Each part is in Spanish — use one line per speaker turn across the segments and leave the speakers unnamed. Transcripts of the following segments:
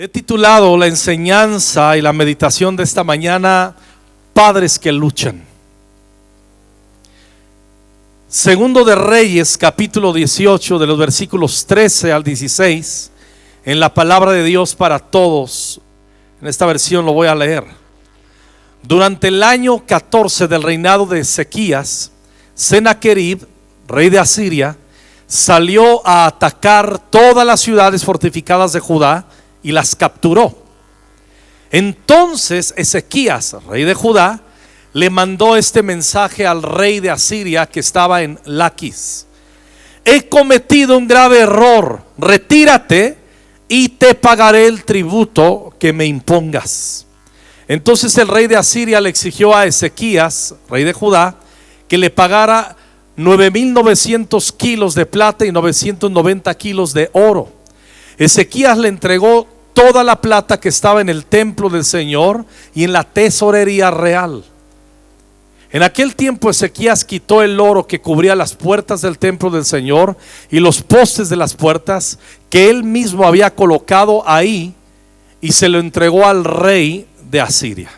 He titulado la enseñanza y la meditación de esta mañana, Padres que luchan. Segundo de Reyes, capítulo 18, de los versículos 13 al 16, en la palabra de Dios para todos. En esta versión lo voy a leer. Durante el año 14 del reinado de Ezequías, Sennacherib, rey de Asiria, salió a atacar todas las ciudades fortificadas de Judá y las capturó. Entonces Ezequías, rey de Judá, le mandó este mensaje al rey de Asiria que estaba en Laquis. He cometido un grave error, retírate y te pagaré el tributo que me impongas. Entonces el rey de Asiria le exigió a Ezequías, rey de Judá, que le pagara 9.900 kilos de plata y 990 kilos de oro. Ezequías le entregó toda la plata que estaba en el templo del Señor y en la tesorería real. En aquel tiempo Ezequías quitó el oro que cubría las puertas del templo del Señor y los postes de las puertas que él mismo había colocado ahí y se lo entregó al rey de Asiria.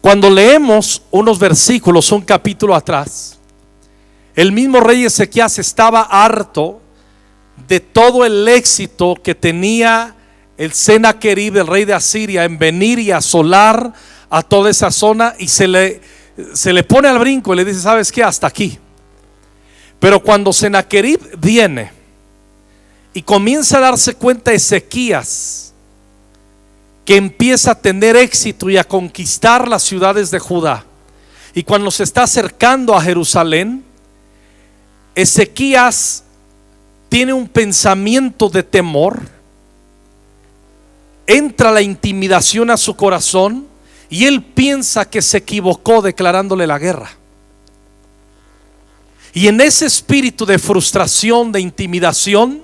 Cuando leemos unos versículos, un capítulo atrás, el mismo rey Ezequías estaba harto de todo el éxito que tenía el Senaquerib, el rey de Asiria, en venir y asolar a toda esa zona y se le, se le pone al brinco y le dice, ¿sabes qué? Hasta aquí. Pero cuando Senaquerib viene y comienza a darse cuenta Ezequías, que empieza a tener éxito y a conquistar las ciudades de Judá, y cuando se está acercando a Jerusalén, Ezequías tiene un pensamiento de temor, entra la intimidación a su corazón y él piensa que se equivocó declarándole la guerra. Y en ese espíritu de frustración, de intimidación,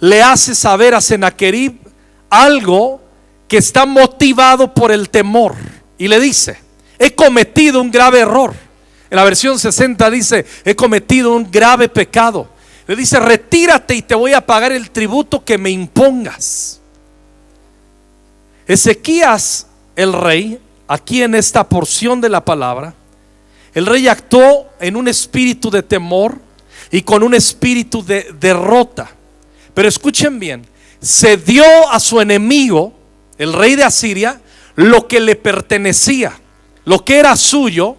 le hace saber a Sennacherib algo que está motivado por el temor. Y le dice, he cometido un grave error. En la versión 60 dice, he cometido un grave pecado. Le dice, retírate y te voy a pagar el tributo que me impongas. Ezequías, el rey, aquí en esta porción de la palabra, el rey actuó en un espíritu de temor y con un espíritu de derrota. Pero escuchen bien, se dio a su enemigo, el rey de Asiria, lo que le pertenecía, lo que era suyo,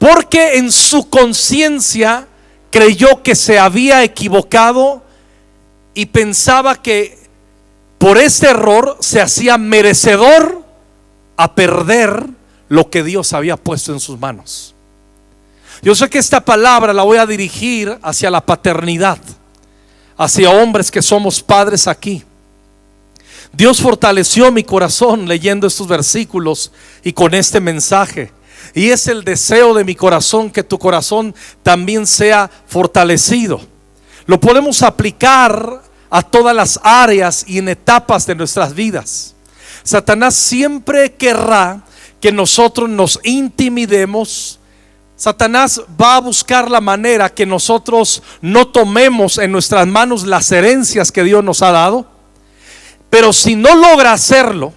porque en su conciencia creyó que se había equivocado y pensaba que por este error se hacía merecedor a perder lo que Dios había puesto en sus manos. Yo sé que esta palabra la voy a dirigir hacia la paternidad, hacia hombres que somos padres aquí. Dios fortaleció mi corazón leyendo estos versículos y con este mensaje. Y es el deseo de mi corazón que tu corazón también sea fortalecido. Lo podemos aplicar a todas las áreas y en etapas de nuestras vidas. Satanás siempre querrá que nosotros nos intimidemos. Satanás va a buscar la manera que nosotros no tomemos en nuestras manos las herencias que Dios nos ha dado. Pero si no logra hacerlo,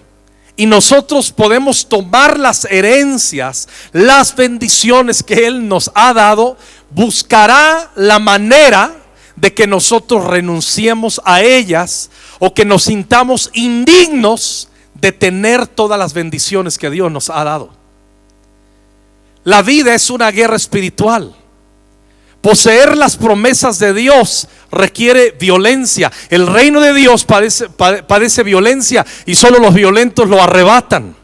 y nosotros podemos tomar las herencias, las bendiciones que Él nos ha dado, buscará la manera de que nosotros renunciemos a ellas o que nos sintamos indignos de tener todas las bendiciones que Dios nos ha dado. La vida es una guerra espiritual. Poseer las promesas de Dios requiere violencia. El reino de Dios padece, violencia y solo los violentos lo arrebatan.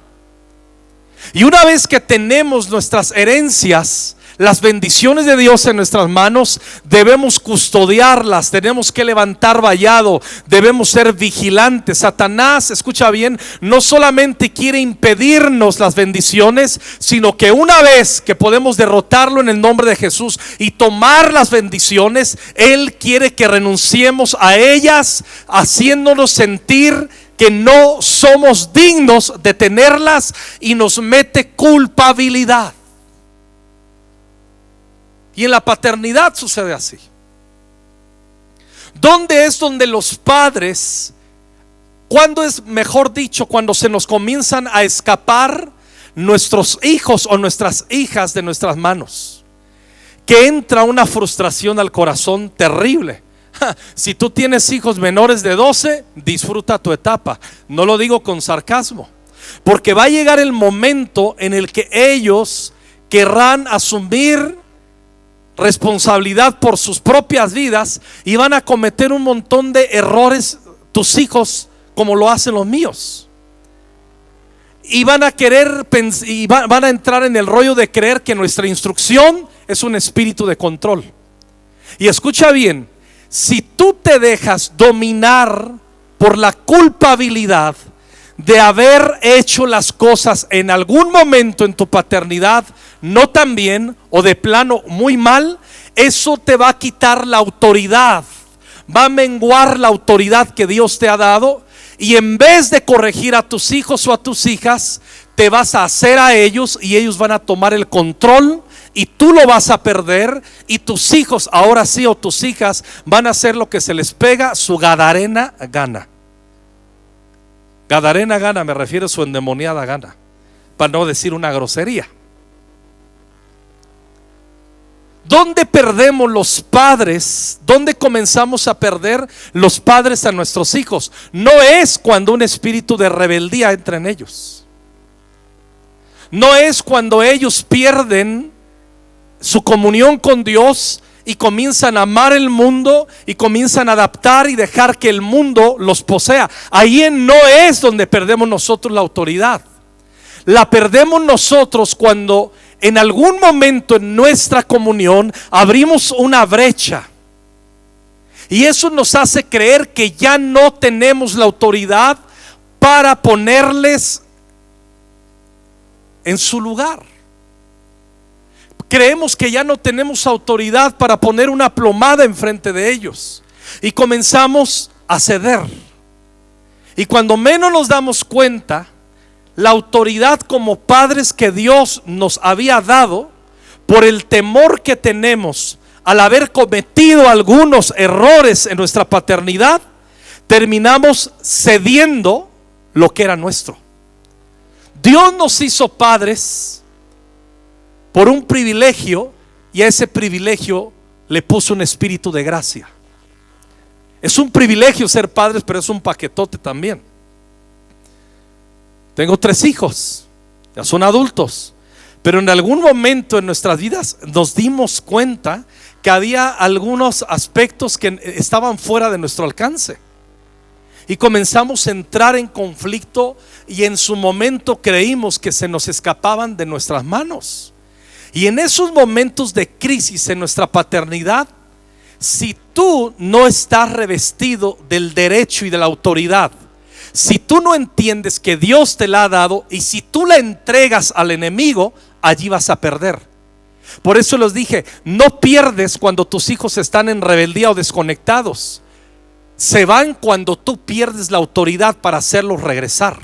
Y una vez que tenemos nuestras herencias, las bendiciones de Dios en nuestras manos, debemos custodiarlas, tenemos que levantar vallado, debemos ser vigilantes. Satanás, escucha bien, no solamente quiere impedirnos las bendiciones, sino que una vez que podemos derrotarlo en el nombre de Jesús y tomar las bendiciones, Él quiere que renunciemos a ellas, haciéndonos sentir que no somos dignos de tenerlas y nos mete culpabilidad. Y en la paternidad sucede así. ¿Dónde es donde los padres ¿Cuándo es mejor dicho cuando se nos comienzan a escapar nuestros hijos o nuestras hijas de nuestras manos? Que entra una frustración al corazón terrible. Si tú tienes hijos menores de 12, disfruta tu etapa. No lo digo con sarcasmo, porque va a llegar el momento en el que ellos querrán asumir responsabilidad por sus propias vidas y van a cometer un montón de errores tus hijos como lo hacen los míos. Y van a querer y van a entrar en el rollo de creer que nuestra instrucción es un espíritu de control. Y escucha bien, si tú te dejas dominar por la culpabilidad de haber hecho las cosas en algún momento en tu paternidad no tan bien o de plano muy mal, eso te va a quitar la autoridad, va a menguar la autoridad que Dios te ha dado y en vez de corregir a tus hijos o a tus hijas, te vas a hacer a ellos y ellos van a tomar el control y tú lo vas a perder y tus hijos, ahora sí o tus hijas, van a hacer lo que se les pega, su gadarena gana. Gadarena gana, me refiero a su endemoniada gana, para no decir una grosería. ¿Dónde perdemos los padres? ¿Dónde comenzamos a perder los padres a nuestros hijos? No es cuando un espíritu de rebeldía entra en ellos. No es cuando ellos pierden su comunión con Dios y comienzan a amar el mundo y comienzan a adaptar y dejar que el mundo los posea. Ahí no es donde perdemos nosotros la autoridad. La perdemos nosotros cuando en algún momento en nuestra comunión abrimos una brecha. Y eso nos hace creer que ya no tenemos la autoridad para ponerles en su lugar. Creemos que ya no tenemos autoridad para poner una plomada enfrente de ellos. Y comenzamos a ceder. Y cuando menos nos damos cuenta, la autoridad como padres que Dios nos había dado, por el temor que tenemos al haber cometido algunos errores en nuestra paternidad, terminamos cediendo lo que era nuestro. Dios nos hizo padres por un privilegio y a ese privilegio le puso un espíritu de gracia. Es un privilegio ser padres, pero es un paquetote también. Tengo tres hijos, ya son adultos, pero en algún momento en nuestras vidas nos dimos cuenta que había algunos aspectos que estaban fuera de nuestro alcance. Y comenzamos a entrar en conflicto y en su momento creímos que se nos escapaban de nuestras manos. Y en esos momentos de crisis en nuestra paternidad, si tú no estás revestido del derecho y de la autoridad si tú no entiendes que Dios te la ha dado y si tú la entregas al enemigo, allí vas a perder. Por eso les dije, no pierdes cuando tus hijos están en rebeldía o desconectados. Se van cuando tú pierdes la autoridad para hacerlos regresar.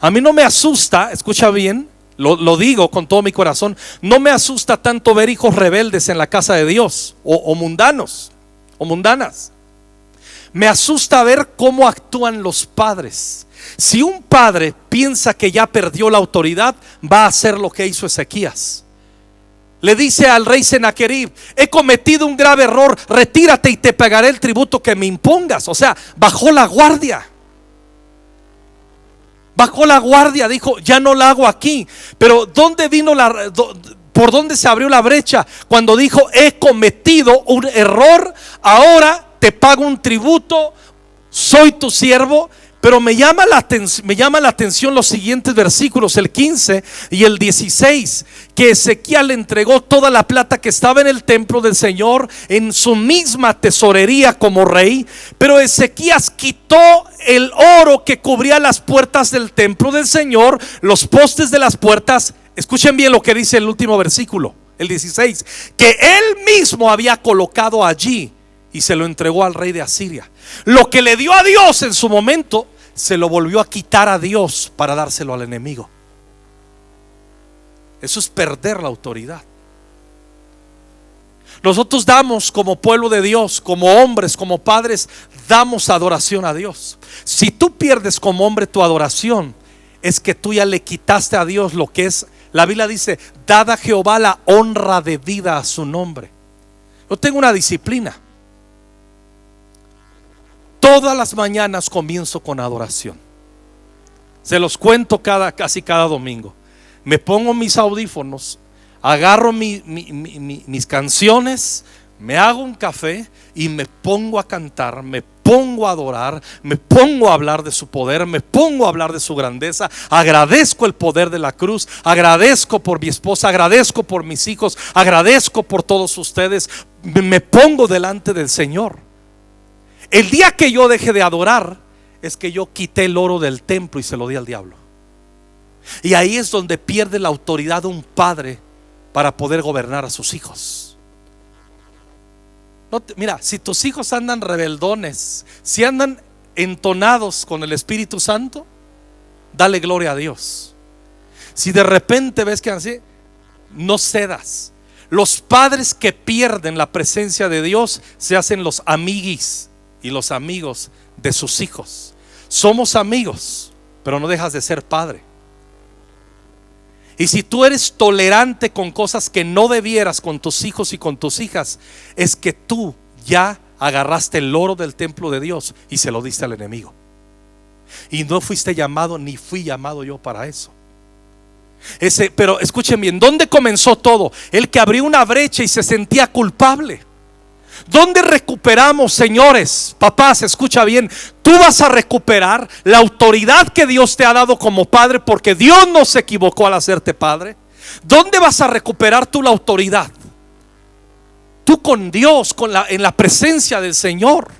A mí no me asusta, escucha bien, lo, digo con todo mi corazón, no me asusta tanto ver hijos rebeldes en la casa de Dios o, o mundanos o mundanas. Me asusta ver cómo actúan los padres. Si un padre piensa que ya perdió la autoridad, va a hacer lo que hizo Ezequías. Le dice al rey Senaquerib, he cometido un grave error, retírate y te pagaré el tributo que me impongas. O sea, bajó la guardia. Bajó la guardia, dijo, ya no la hago aquí. Pero ¿dónde vino la... ¿Por dónde se abrió la brecha? Cuando dijo, he cometido un error, ahora te pago un tributo, soy tu siervo. Pero me llama, la me llama la atención los siguientes versículos, el 15 y el 16, que Ezequiel entregó toda la plata que estaba en el templo del Señor en su misma tesorería como rey, pero Ezequías quitó el oro que cubría las puertas del templo del Señor, los postes de las puertas. Escuchen bien lo que dice el último versículo, el 16, que él mismo había colocado allí y se lo entregó al rey de Asiria. Lo que le dio a Dios en su momento, se lo volvió a quitar a Dios para dárselo al enemigo. Eso es perder la autoridad. Nosotros damos como pueblo de Dios, como hombres, como padres, damos adoración a Dios. Si tú pierdes como hombre tu adoración, es que tú ya le quitaste a Dios lo que es. La Biblia dice, dada a Jehová la honra de vida a su nombre. Yo tengo una disciplina. Todas las mañanas comienzo con adoración. Se los cuento cada, casi cada domingo. Me pongo mis audífonos, agarro mis canciones, me hago un café y me pongo a cantar, me pongo a adorar, me pongo a hablar de su poder, me pongo a hablar de su grandeza, agradezco el poder de la cruz, agradezco por mi esposa, agradezco por mis hijos, agradezco por todos ustedes, me pongo delante del Señor. El día que yo deje de adorar es que yo quité el oro del templo y se lo di al diablo. Y ahí es donde pierde la autoridad de un padre para poder gobernar a sus hijos. mira, si tus hijos andan rebeldones, si andan entonados con el Espíritu Santo, dale gloria a Dios. Si de repente ves que así, no cedas. Los padres que pierden la presencia de Dios se hacen los amiguis y los amigos de sus hijos. Somos amigos, pero no dejas de ser padre. Y si tú eres tolerante con cosas que no debieras con tus hijos y con tus hijas, es que tú ya agarraste el oro del templo de Dios y se lo diste al enemigo. Y no fuiste llamado ni fui llamado yo para eso. Ese, pero escuchen bien, ¿dónde comenzó todo? El que abrió una brecha y se sentía culpable. ¿Dónde recuperamos, señores? Papás, escucha bien. Tú vas a recuperar la autoridad que Dios te ha dado como padre porque Dios no se equivocó al hacerte padre. ¿Dónde vas a recuperar tú la autoridad? Tú con Dios, con la, en la presencia del Señor,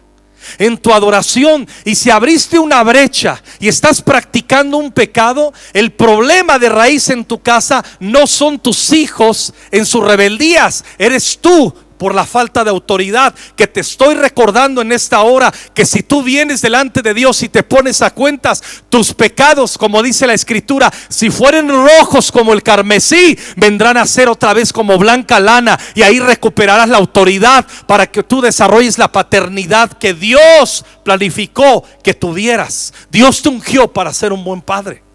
en tu adoración. Y si abriste una brecha y estás practicando un pecado, el problema de raíz en tu casa no son tus hijos en sus rebeldías, eres tú por la falta de autoridad que te estoy recordando en esta hora, que si tú vienes delante de Dios y te pones a cuentas, tus pecados, como dice la escritura, si fueren rojos como el carmesí, vendrán a ser otra vez como blanca lana y ahí recuperarás la autoridad para que tú desarrolles la paternidad que Dios planificó que tuvieras. Dios te ungió para ser un buen padre.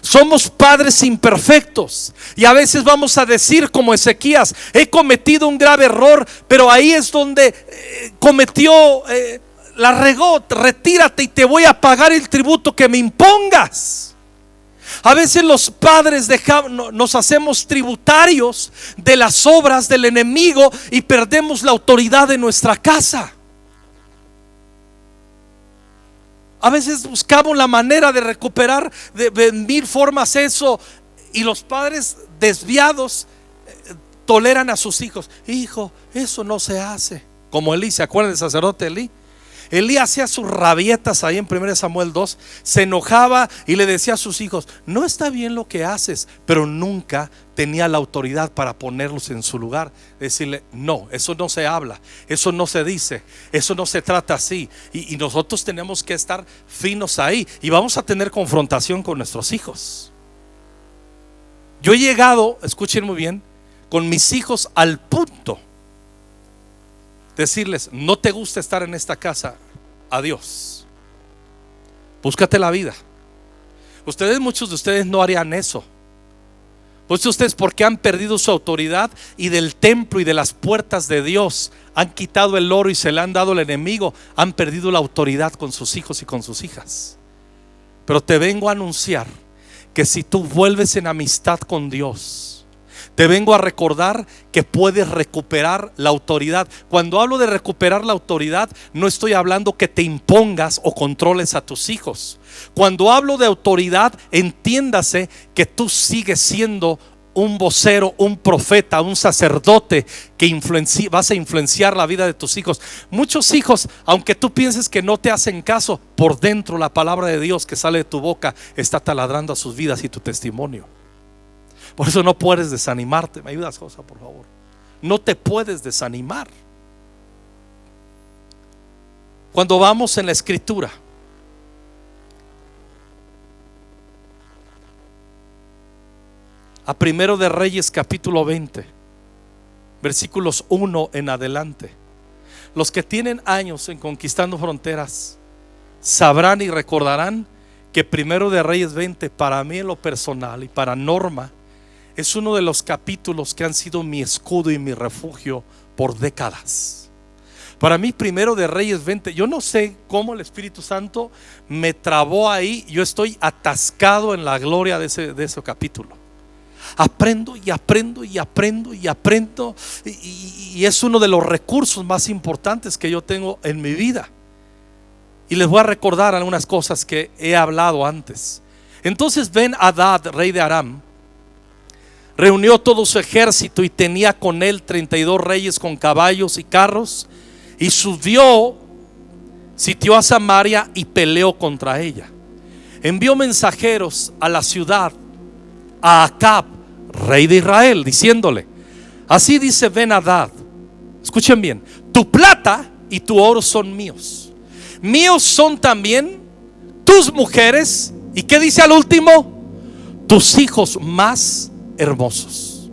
Somos padres imperfectos. Y a veces vamos a decir como Ezequías, he cometido un grave error, pero ahí es donde eh, cometió, eh, la regó, retírate y te voy a pagar el tributo que me impongas. A veces los padres nos hacemos tributarios de las obras del enemigo y perdemos la autoridad de nuestra casa. A veces buscamos la manera de recuperar de, mil formas eso y los padres desviados eh, toleran a sus hijos. Hijo, eso no se hace. Como Elí, ¿se acuerdan del sacerdote Elí? Elí hacía sus rabietas ahí en 1 Samuel 2, se enojaba y le decía a sus hijos, no está bien lo que haces, pero nunca tenía la autoridad para ponerlos en su lugar. Decirle, no, eso no se habla, eso no se dice, eso no se trata así. Y, y nosotros tenemos que estar finos ahí y vamos a tener confrontación con nuestros hijos. Yo he llegado, escuchen muy bien, con mis hijos al punto decirles, no te gusta estar en esta casa, adiós. Búscate la vida. Ustedes, muchos de ustedes no harían eso. Pues ustedes porque han perdido su autoridad y del templo y de las puertas de Dios han quitado el oro y se le han dado al enemigo, han perdido la autoridad con sus hijos y con sus hijas. Pero te vengo a anunciar que si tú vuelves en amistad con Dios, te vengo a recordar que puedes recuperar la autoridad. Cuando hablo de recuperar la autoridad, no estoy hablando que te impongas o controles a tus hijos. Cuando hablo de autoridad, entiéndase que tú sigues siendo un vocero, un profeta, un sacerdote que vas a influenciar la vida de tus hijos. Muchos hijos, aunque tú pienses que no te hacen caso, por dentro la palabra de Dios que sale de tu boca está taladrando a sus vidas y tu testimonio. Por eso no puedes desanimarte. ¿Me ayudas, Josa, por favor? No te puedes desanimar. Cuando vamos en la escritura, a primero de Reyes capítulo 20, versículos 1 en adelante. Los que tienen años en conquistando fronteras sabrán y recordarán que primero de Reyes 20 para mí en lo personal y para Norma es uno de los capítulos que han sido mi escudo y mi refugio por décadas. Para mí, primero de Reyes 20, yo no sé cómo el Espíritu Santo me trabó ahí. Yo estoy atascado en la gloria de ese, de ese capítulo. Aprendo y aprendo y aprendo y aprendo. Y, es uno de los recursos más importantes que yo tengo en mi vida. Y les voy a recordar algunas cosas que he hablado antes. Entonces Ben Hadad, rey de Aram, reunió todo su ejército y tenía con él 32 reyes con caballos y carros y subió, sitió a Samaria y peleó contra ella. Envió mensajeros a la ciudad, a Acab, rey de Israel, diciéndole, así dice Ben Hadad, escuchen bien, tu plata y tu oro son míos. Míos son también tus mujeres y qué dice al último, tus hijos más hermosos.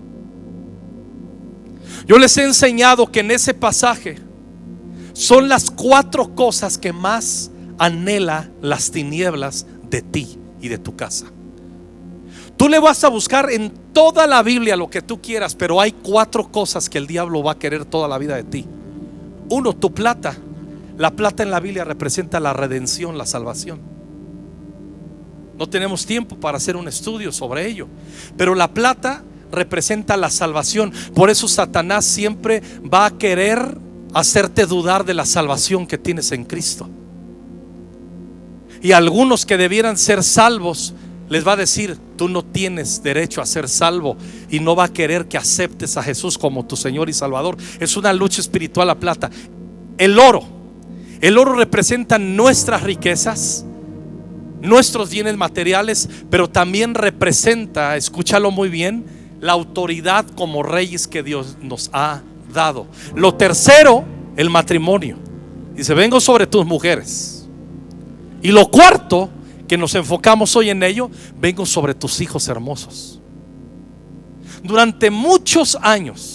Yo les he enseñado que en ese pasaje son las cuatro cosas que más anhela las tinieblas de ti y de tu casa. Tú le vas a buscar en toda la Biblia lo que tú quieras, pero hay cuatro cosas que el diablo va a querer toda la vida de ti. Uno, tu plata. La plata en la Biblia representa la redención, la salvación. No tenemos tiempo para hacer un estudio sobre ello. Pero la plata representa la salvación. Por eso Satanás siempre va a querer hacerte dudar de la salvación que tienes en Cristo. Y algunos que debieran ser salvos, les va a decir, tú no tienes derecho a ser salvo y no va a querer que aceptes a Jesús como tu Señor y Salvador. Es una lucha espiritual la plata. El oro. El oro representa nuestras riquezas nuestros bienes materiales, pero también representa, escúchalo muy bien, la autoridad como reyes que Dios nos ha dado. Lo tercero, el matrimonio. Dice, vengo sobre tus mujeres. Y lo cuarto, que nos enfocamos hoy en ello, vengo sobre tus hijos hermosos. Durante muchos años,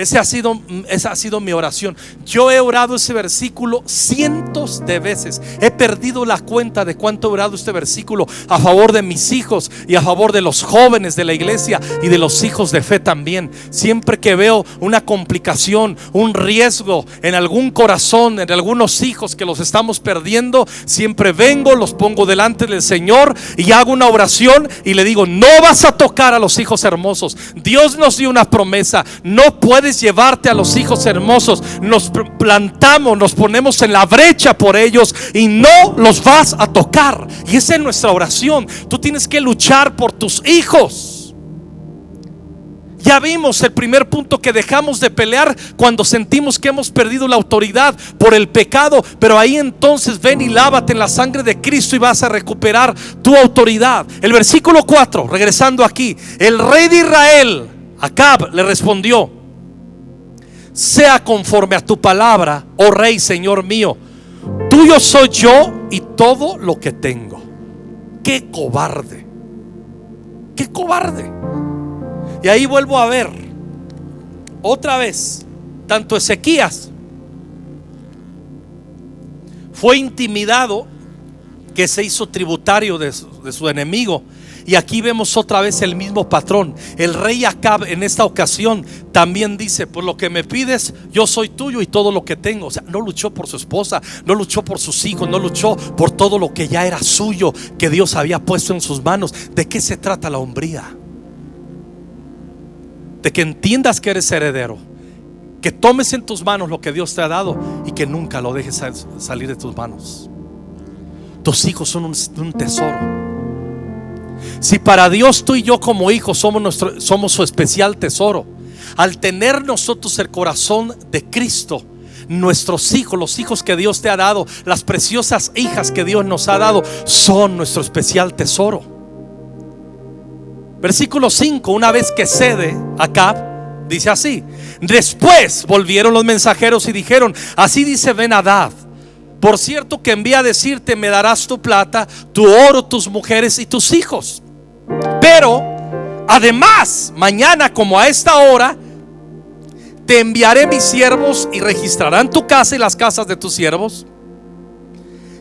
ese ha, sido, esa ha sido mi oración. Yo he orado ese versículo cientos de veces. He perdido la cuenta de cuánto he orado este versículo a favor de mis hijos y a favor de los jóvenes de la iglesia y de los hijos de fe también. Siempre que veo una complicación, un riesgo en algún corazón, en algunos hijos que los estamos perdiendo, siempre vengo, los pongo delante del Señor y hago una oración y le digo, no vas a tocar a los hijos hermosos. Dios nos dio una promesa. No llevarte a los hijos hermosos. Nos plantamos, nos ponemos en la brecha por ellos y no los vas a tocar. Y esa es nuestra oración. Tú tienes que luchar por tus hijos. Ya vimos el primer punto que dejamos de pelear cuando sentimos que hemos perdido la autoridad por el pecado. Pero ahí entonces ven y lávate en la sangre de Cristo y vas a recuperar tu autoridad. El versículo 4, regresando aquí, el rey de Israel, Acab, le respondió sea conforme a tu palabra, oh Rey, Señor mío. Tuyo soy yo y todo lo que tengo. Qué cobarde. Qué cobarde. Y ahí vuelvo a ver otra vez, tanto Ezequías fue intimidado que se hizo tributario de su, de su enemigo y aquí vemos otra vez el mismo patrón. El rey Acab en esta ocasión también dice, por lo que me pides, yo soy tuyo y todo lo que tengo. O sea, no luchó por su esposa, no luchó por sus hijos, no luchó por todo lo que ya era suyo, que Dios había puesto en sus manos. ¿De qué se trata la hombría? De que entiendas que eres heredero. Que tomes en tus manos lo que Dios te ha dado y que nunca lo dejes salir de tus manos. Tus hijos son un, un tesoro. Si para Dios tú y yo como hijos somos, nuestro, somos su especial tesoro, al tener nosotros el corazón de Cristo, nuestros hijos, los hijos que Dios te ha dado, las preciosas hijas que Dios nos ha dado, son nuestro especial tesoro. Versículo 5, una vez que cede Acab, dice así, después volvieron los mensajeros y dijeron, así dice Ben Hadad, por cierto que envía a decirte, me darás tu plata, tu oro, tus mujeres y tus hijos. Pero, además, mañana como a esta hora, te enviaré mis siervos y registrarán tu casa y las casas de tus siervos.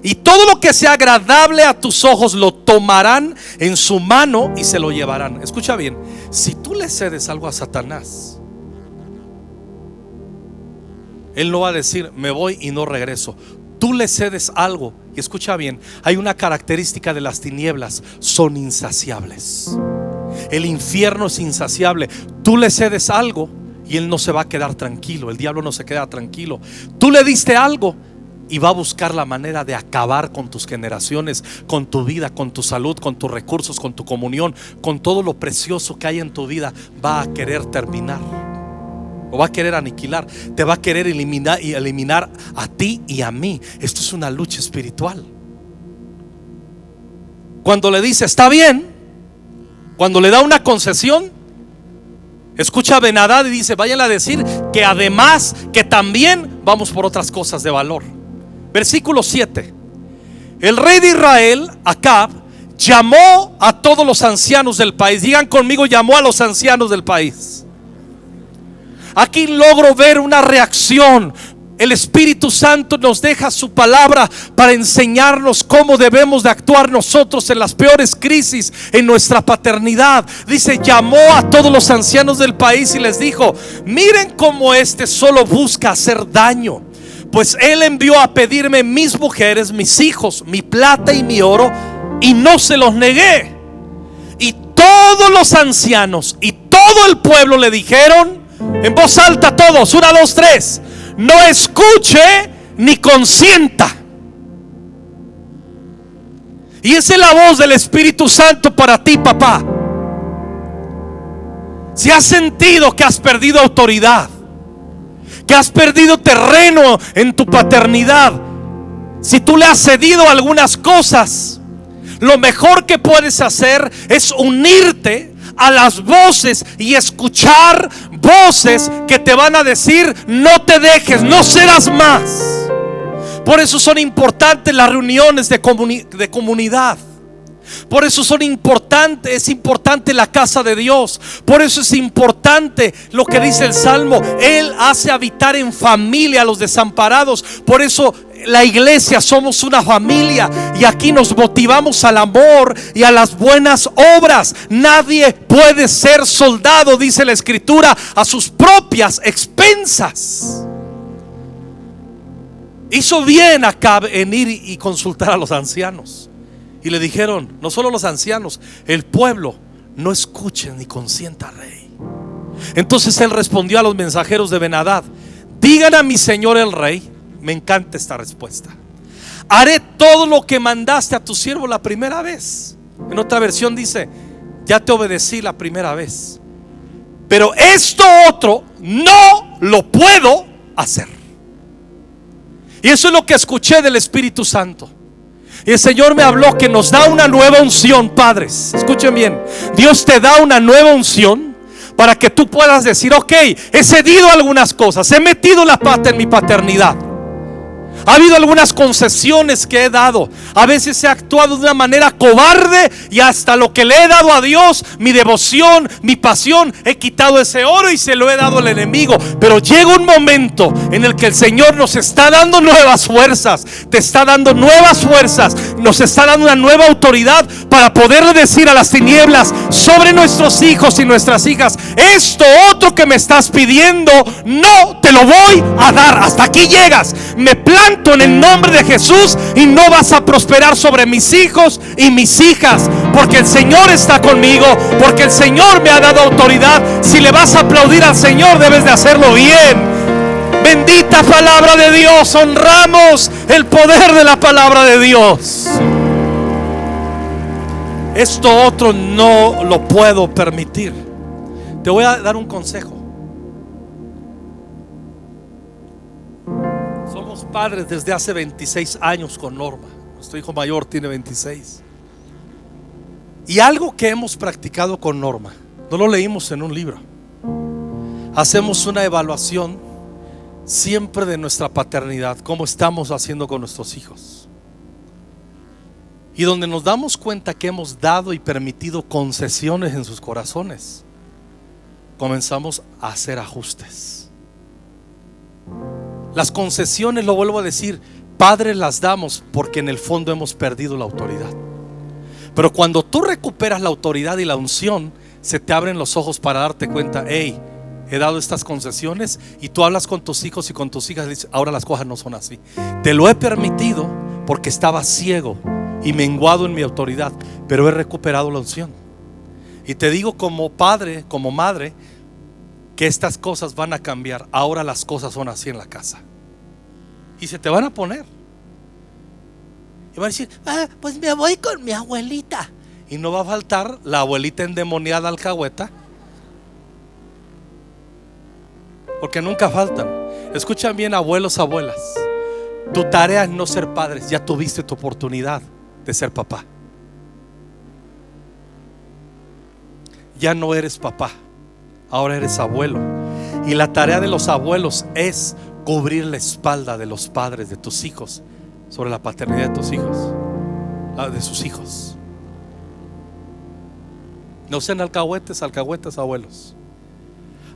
Y todo lo que sea agradable a tus ojos lo tomarán en su mano y se lo llevarán. Escucha bien, si tú le cedes algo a Satanás, él no va a decir, me voy y no regreso. Tú le cedes algo. Y escucha bien, hay una característica de las tinieblas, son insaciables. El infierno es insaciable. Tú le cedes algo y él no se va a quedar tranquilo. El diablo no se queda tranquilo. Tú le diste algo y va a buscar la manera de acabar con tus generaciones, con tu vida, con tu salud, con tus recursos, con tu comunión, con todo lo precioso que hay en tu vida. Va a querer terminar. O va a querer aniquilar. Te va a querer eliminar y eliminar a ti y a mí. Esto es una lucha espiritual. Cuando le dice, está bien, cuando le da una concesión, escucha a Benadad y dice, vayan a decir que además, que también vamos por otras cosas de valor. Versículo 7. El rey de Israel, Acab, llamó a todos los ancianos del país. Digan conmigo, llamó a los ancianos del país. Aquí logro ver una reacción. El Espíritu Santo nos deja su palabra para enseñarnos cómo debemos de actuar nosotros en las peores crisis en nuestra paternidad. Dice, llamó a todos los ancianos del país y les dijo, miren cómo este solo busca hacer daño pues él envió a pedirme mis mujeres, mis hijos, mi plata y mi oro, y no se los negué. Y todos los ancianos y todo el pueblo le dijeron, en voz alta todos, una, dos, tres, no escuche ni consienta. Y esa es la voz del Espíritu Santo para ti, papá. Si has sentido que has perdido autoridad, que has perdido terreno en tu paternidad, si tú le has cedido algunas cosas, lo mejor que puedes hacer es unirte a las voces y escuchar voces que te van a decir, no te dejes, no serás más. Por eso son importantes las reuniones de, de comunidad. Por eso son importantes, es importante la casa de Dios. Por eso es importante lo que dice el Salmo. Él hace habitar en familia a los desamparados. Por eso la iglesia somos una familia y aquí nos motivamos al amor y a las buenas obras. Nadie puede ser soldado, dice la escritura, a sus propias expensas. Hizo bien acá en ir y consultar a los ancianos. Y le dijeron, no solo los ancianos, el pueblo, no escuchen ni consienta rey. Entonces él respondió a los mensajeros de Benadad, digan a mi señor el rey, me encanta esta respuesta, haré todo lo que mandaste a tu siervo la primera vez. En otra versión dice, ya te obedecí la primera vez. Pero esto otro no lo puedo hacer. Y eso es lo que escuché del Espíritu Santo. Y el Señor me habló que nos da una nueva unción, padres. Escuchen bien. Dios te da una nueva unción para que tú puedas decir, ok, he cedido algunas cosas, he metido la pata en mi paternidad. Ha habido algunas concesiones que he dado. A veces he actuado de una manera cobarde y hasta lo que le he dado a Dios, mi devoción, mi pasión, he quitado ese oro y se lo he dado al enemigo. Pero llega un momento en el que el Señor nos está dando nuevas fuerzas, te está dando nuevas fuerzas, nos está dando una nueva autoridad para poder decir a las tinieblas sobre nuestros hijos y nuestras hijas, esto otro que me estás pidiendo, no te lo voy a dar. Hasta aquí llegas. Me en el nombre de Jesús y no vas a prosperar sobre mis hijos y mis hijas. Porque el Señor está conmigo, porque el Señor me ha dado autoridad. Si le vas a aplaudir al Señor, debes de hacerlo bien. Bendita palabra de Dios, honramos el poder de la palabra de Dios. Esto otro no lo puedo permitir. Te voy a dar un consejo. Padres desde hace 26 años con Norma. Nuestro hijo mayor tiene 26. Y algo que hemos practicado con Norma, no lo leímos en un libro. Hacemos una evaluación siempre de nuestra paternidad, cómo estamos haciendo con nuestros hijos. Y donde nos damos cuenta que hemos dado y permitido concesiones en sus corazones, comenzamos a hacer ajustes. Las concesiones, lo vuelvo a decir, padres las damos porque en el fondo hemos perdido la autoridad. Pero cuando tú recuperas la autoridad y la unción, se te abren los ojos para darte cuenta, hey, he dado estas concesiones y tú hablas con tus hijos y con tus hijas y dices, ahora las cosas no son así. Te lo he permitido porque estaba ciego y menguado en mi autoridad, pero he recuperado la unción. Y te digo como padre, como madre, que estas cosas van a cambiar. Ahora las cosas son así en la casa. Y se te van a poner. Y van a decir, ah, pues me voy con mi abuelita. Y no va a faltar la abuelita endemoniada alcahueta. Porque nunca faltan. Escuchan bien, abuelos, abuelas. Tu tarea es no ser padres. Ya tuviste tu oportunidad de ser papá. Ya no eres papá. Ahora eres abuelo. Y la tarea de los abuelos es cubrir la espalda de los padres de tus hijos sobre la paternidad de tus hijos, de sus hijos. No sean alcahuetes, alcahuetes, abuelos.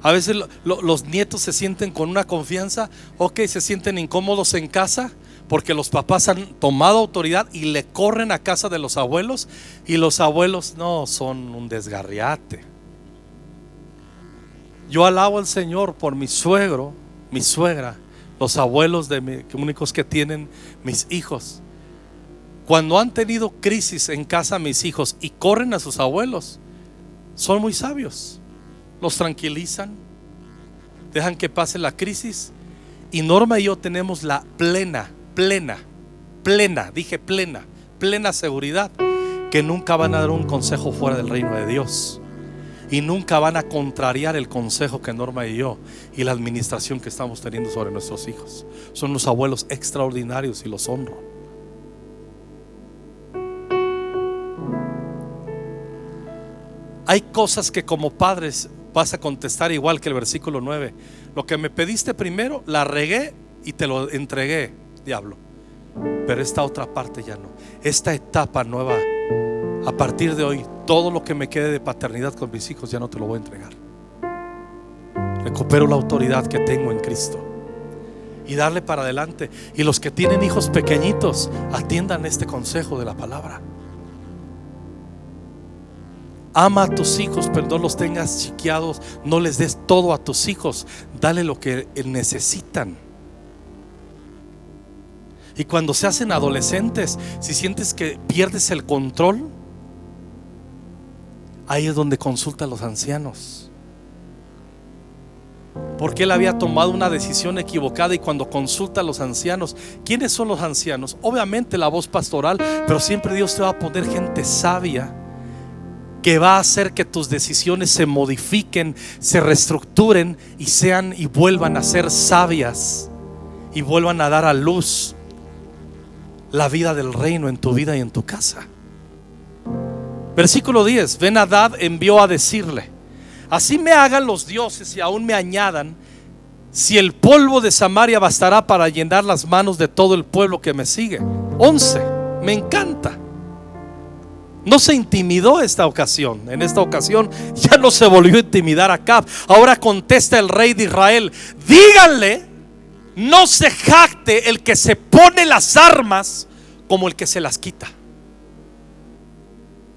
A veces los nietos se sienten con una confianza, ok, se sienten incómodos en casa porque los papás han tomado autoridad y le corren a casa de los abuelos y los abuelos no son un desgarriate. Yo alabo al Señor por mi suegro, mi suegra, los abuelos de mi, únicos que tienen mis hijos. Cuando han tenido crisis en casa mis hijos y corren a sus abuelos, son muy sabios. Los tranquilizan, dejan que pase la crisis y Norma y yo tenemos la plena, plena, plena, dije plena, plena seguridad que nunca van a dar un consejo fuera del reino de Dios y nunca van a contrariar el consejo que Norma y yo y la administración que estamos teniendo sobre nuestros hijos. Son los abuelos extraordinarios y los honro. Hay cosas que como padres vas a contestar igual que el versículo 9. Lo que me pediste primero, la regué y te lo entregué, diablo. Pero esta otra parte ya no. Esta etapa nueva a partir de hoy, todo lo que me quede de paternidad con mis hijos ya no te lo voy a entregar. Recupero la autoridad que tengo en Cristo y darle para adelante. Y los que tienen hijos pequeñitos, atiendan este consejo de la palabra. Ama a tus hijos, pero no los tengas chiqueados, no les des todo a tus hijos, dale lo que necesitan. Y cuando se hacen adolescentes, si sientes que pierdes el control, Ahí es donde consulta a los ancianos. Porque él había tomado una decisión equivocada y cuando consulta a los ancianos, ¿quiénes son los ancianos? Obviamente la voz pastoral, pero siempre Dios te va a poner gente sabia que va a hacer que tus decisiones se modifiquen, se reestructuren y sean y vuelvan a ser sabias y vuelvan a dar a luz la vida del reino en tu vida y en tu casa. Versículo 10, Benadad envió a decirle, así me hagan los dioses y aún me añadan, si el polvo de Samaria bastará para llenar las manos de todo el pueblo que me sigue. 11, me encanta. No se intimidó esta ocasión. En esta ocasión ya no se volvió a intimidar a Cab. Ahora contesta el rey de Israel. Díganle, no se jacte el que se pone las armas como el que se las quita.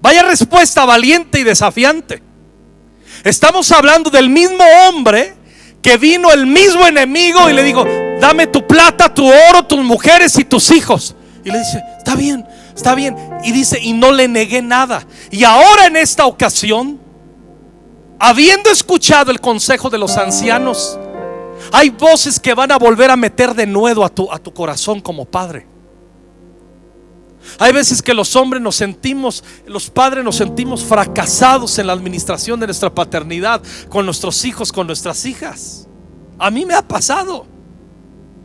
Vaya respuesta valiente y desafiante. Estamos hablando del mismo hombre que vino el mismo enemigo y le dijo, dame tu plata, tu oro, tus mujeres y tus hijos. Y le dice, está bien, está bien. Y dice, y no le negué nada. Y ahora en esta ocasión, habiendo escuchado el consejo de los ancianos, hay voces que van a volver a meter de nuevo a tu, a tu corazón como padre. Hay veces que los hombres nos sentimos, los padres nos sentimos fracasados en la administración de nuestra paternidad con nuestros hijos, con nuestras hijas. A mí me ha pasado.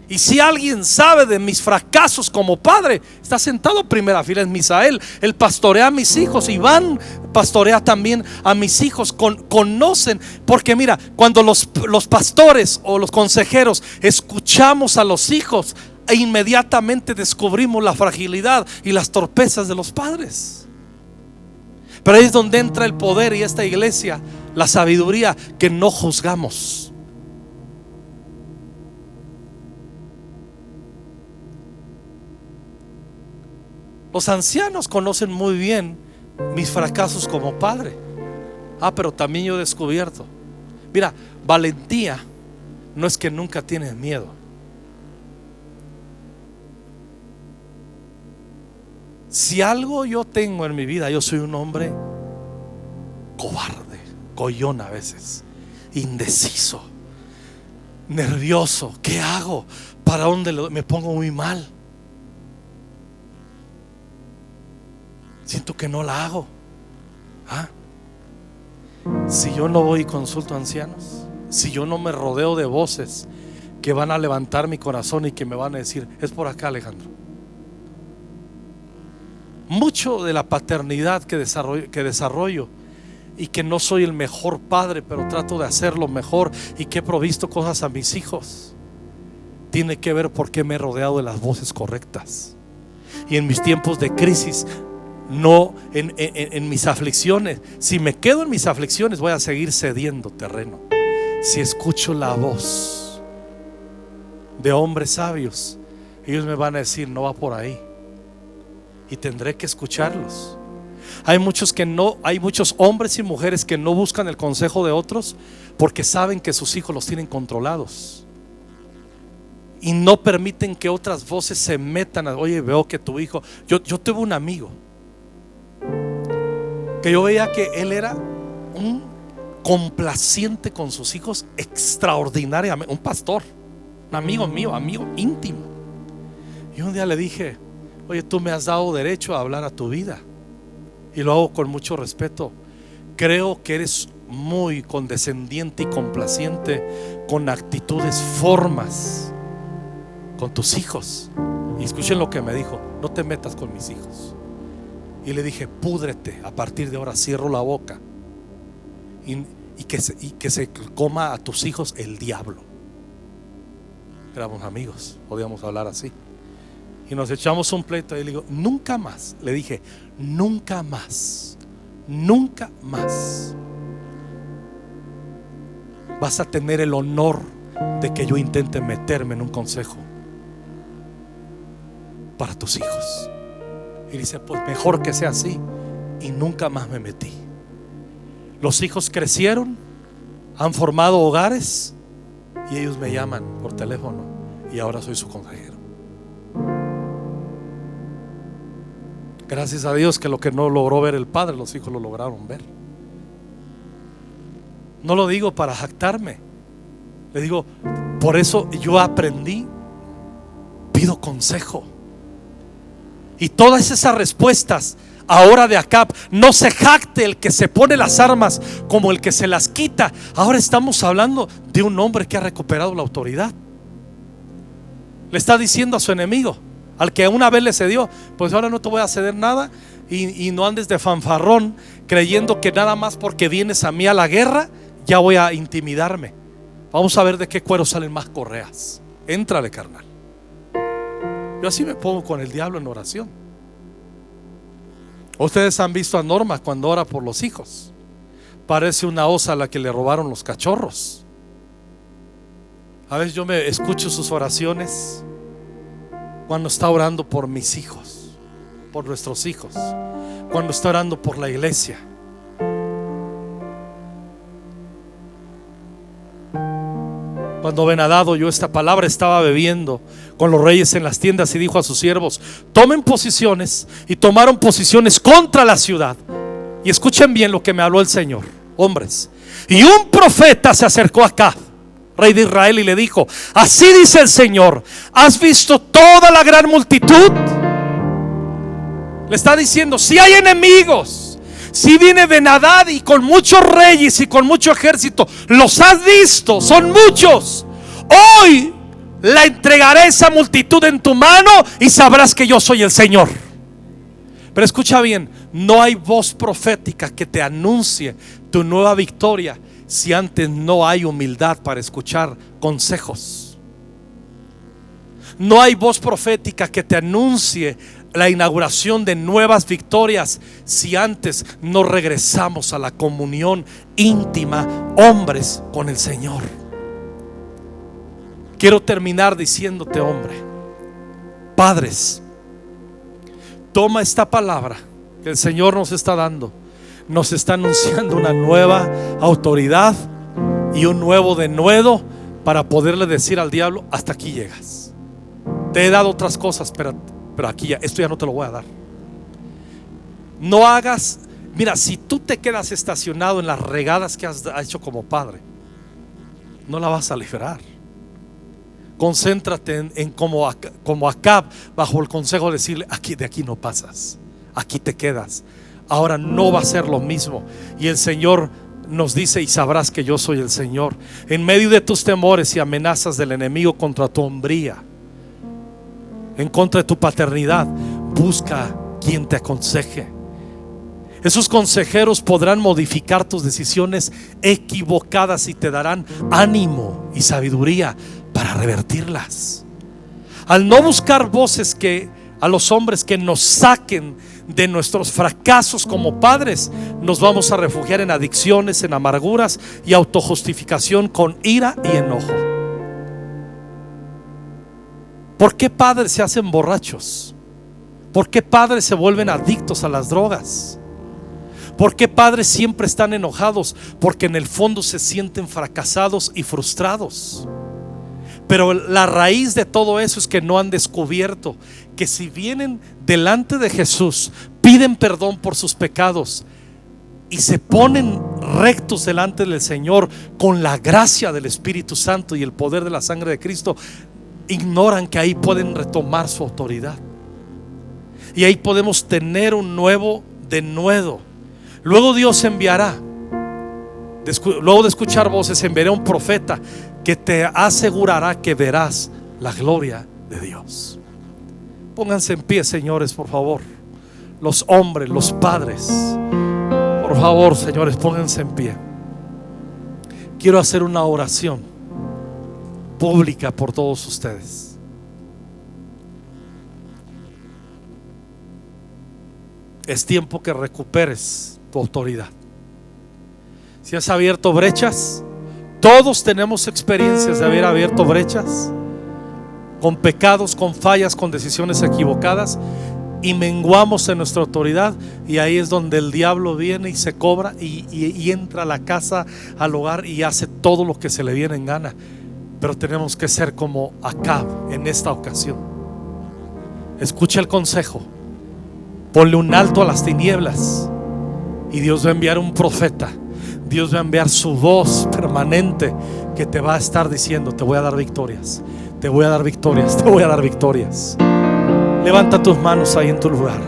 Y si alguien sabe de mis fracasos como padre, está sentado en primera fila en Misael. Él pastorea a mis hijos. Iván pastorea también a mis hijos. conocen. Porque mira, cuando los, los pastores o los consejeros escuchamos a los hijos, e inmediatamente descubrimos la fragilidad y las torpezas de los padres. Pero ahí es donde entra el poder y esta iglesia, la sabiduría que no juzgamos. Los ancianos conocen muy bien mis fracasos como padre. Ah, pero también yo he descubierto. Mira, valentía no es que nunca tienes miedo Si algo yo tengo en mi vida, yo soy un hombre cobarde, collón a veces, indeciso, nervioso. ¿Qué hago? ¿Para dónde me pongo muy mal? Siento que no la hago. ¿Ah? Si yo no voy y consulto a ancianos, si yo no me rodeo de voces que van a levantar mi corazón y que me van a decir, es por acá Alejandro. Mucho de la paternidad que desarrollo, que desarrollo y que no soy el mejor padre, pero trato de hacerlo mejor y que he provisto cosas a mis hijos, tiene que ver porque me he rodeado de las voces correctas. Y en mis tiempos de crisis no en, mis aflicciones. Si me quedo en mis aflicciones, voy a seguir cediendo terreno. Si escucho la voz de hombres sabios, ellos me van a decir, no va por ahí. Y tendré que escucharlos. Hay muchos que no, hay muchos hombres y mujeres que no buscan el consejo de otros porque saben que sus hijos los tienen controlados. Y no permiten que otras voces se metan. Oye, veo que tu hijo. Yo, yo tuve un amigo que yo veía que él era un complaciente con sus hijos extraordinariamente, un pastor, un amigo mío, amigo íntimo. Y un día le dije, oye, tú me has dado derecho a hablar a tu vida. Y lo hago con mucho respeto. Creo que eres muy condescendiente y complaciente con actitudes, formas con tus hijos. Y escuchen lo que me dijo, no te metas con mis hijos. Y le dije, púdrete, a partir de ahora cierro la boca. Y, que, se, y que se coma a tus hijos el diablo. Éramos amigos, podíamos hablar así. Y nos echamos un pleito y le digo, nunca más. Le dije, nunca más, nunca más. Vas a tener el honor de que yo intente meterme en un consejo para tus hijos. Y dice, pues mejor que sea así. Y nunca más me metí. Los hijos crecieron, han formado hogares y ellos me llaman por teléfono y ahora soy su consejero. Gracias a Dios que lo que no logró ver el padre, los hijos lo lograron ver. No lo digo para jactarme. Le digo, por eso yo aprendí, pido consejo. Y todas esas respuestas ahora de Acab, no se jacte el que se pone las armas como el que se las quita. Ahora estamos hablando de un hombre que ha recuperado la autoridad. Le está diciendo a su enemigo, al que una vez le cedió, pues ahora no te voy a ceder nada y, no andes de fanfarrón creyendo que nada más porque vienes a mí a la guerra, ya voy a intimidarme. Vamos a ver de qué cuero salen más correas. Éntrale, carnal. Yo así me pongo con el diablo en oración. Ustedes han visto a Norma cuando ora por los hijos. Parece una osa a la que le robaron los cachorros. A veces yo me escucho sus oraciones cuando está orando por mis hijos, por nuestros hijos, cuando está orando por la iglesia. Cuando Benadado yo esta palabra estaba bebiendo con los reyes en las tiendas y dijo a sus siervos, tomen posiciones y tomaron posiciones contra la ciudad. Y escuchen bien lo que me habló el Señor, hombres. Y un profeta se acercó acá, rey de Israel, y le dijo, así dice el Señor, ¿has visto toda la gran multitud? Le está diciendo, si hay enemigos, si viene Benadad y con muchos reyes y con mucho ejército, los has visto, son muchos. Hoy la entregaré esa multitud en tu mano y sabrás que yo soy el Señor. Pero escucha bien, no hay voz profética que te anuncie tu nueva victoria si antes no hay humildad para escuchar consejos. No hay voz profética que te anuncie la inauguración de nuevas victorias si antes no regresamos a la comunión íntima, hombres, con el Señor. Quiero terminar diciéndote, hombre, padres, toma esta palabra que el Señor nos está dando. Nos está anunciando una nueva autoridad y un nuevo denuedo para poderle decir al diablo, hasta aquí llegas. Te he dado otras cosas, pero, pero aquí ya, esto ya no te lo voy a dar. No hagas, mira, si tú te quedas estacionado en las regadas que has hecho como padre, no la vas a liberar. Concéntrate en, como, como Acab, bajo el consejo de decirle, aquí de aquí no pasas, aquí te quedas. Ahora no va a ser lo mismo. Y el Señor nos dice, y sabrás que yo soy el Señor. En medio de tus temores y amenazas del enemigo contra tu hombría, en contra de tu paternidad, busca quien te aconseje. Esos consejeros podrán modificar tus decisiones equivocadas y te darán ánimo y sabiduría para revertirlas. Al no buscar voces que a los hombres que nos saquen de nuestros fracasos como padres, nos vamos a refugiar en adicciones, en amarguras y autojustificación con ira y enojo. ¿Por qué padres se hacen borrachos? ¿Por qué padres se vuelven adictos a las drogas? ¿Por qué padres siempre están enojados? Porque en el fondo se sienten fracasados y frustrados. Pero la raíz de todo eso es que no han descubierto que si vienen delante de Jesús, piden perdón por sus pecados y se ponen rectos delante del Señor con la gracia del Espíritu Santo y el poder de la sangre de Cristo, ignoran que ahí pueden retomar su autoridad. Y ahí podemos tener un nuevo denuedo. Luego Dios enviará, luego de escuchar voces, enviará un profeta que te asegurará que verás la gloria de Dios. Pónganse en pie, señores, por favor. Los hombres, los padres. Por favor, señores, pónganse en pie. Quiero hacer una oración pública por todos ustedes. Es tiempo que recuperes tu autoridad. Si has abierto brechas, todos tenemos experiencias de haber abierto brechas con pecados, con fallas, con decisiones equivocadas y menguamos en nuestra autoridad y ahí es donde el diablo viene y se cobra y, entra a la casa, al hogar y hace todo lo que se le viene en gana. Pero tenemos que ser como acá en esta ocasión. Escucha el consejo. Ponle un alto a las tinieblas y Dios va a enviar un profeta Dios va a enviar su voz permanente que te va a estar diciendo, te voy a dar victorias, te voy a dar victorias, te voy a dar victorias. Levanta tus manos ahí en tu lugar.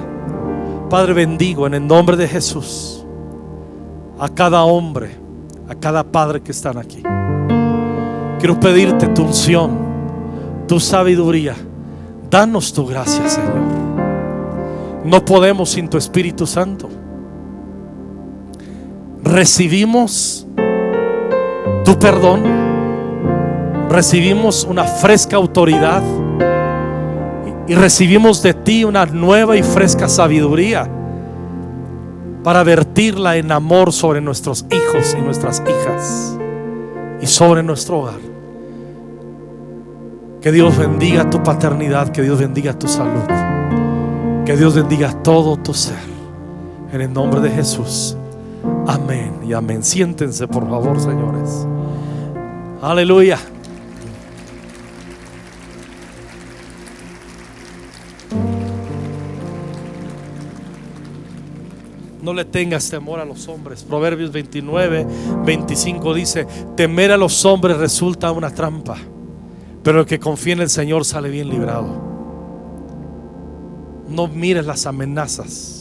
Padre, bendigo en el nombre de Jesús a cada hombre, a cada padre que están aquí. Quiero pedirte tu unción, tu sabiduría. Danos tu gracia, Señor. No podemos sin tu Espíritu Santo recibimos tu perdón, recibimos una fresca autoridad y recibimos de ti una nueva y fresca sabiduría para vertirla en amor sobre nuestros hijos y nuestras hijas y sobre nuestro hogar. Que Dios bendiga tu paternidad, que Dios bendiga tu salud, que Dios bendiga todo tu ser. En el nombre de Jesús. Amén y amén. Siéntense, por favor, señores. Aleluya. No le tengas temor a los hombres. Proverbios 29, 25 dice, temer a los hombres resulta una trampa, pero el que confía en el Señor sale bien librado. No mires las amenazas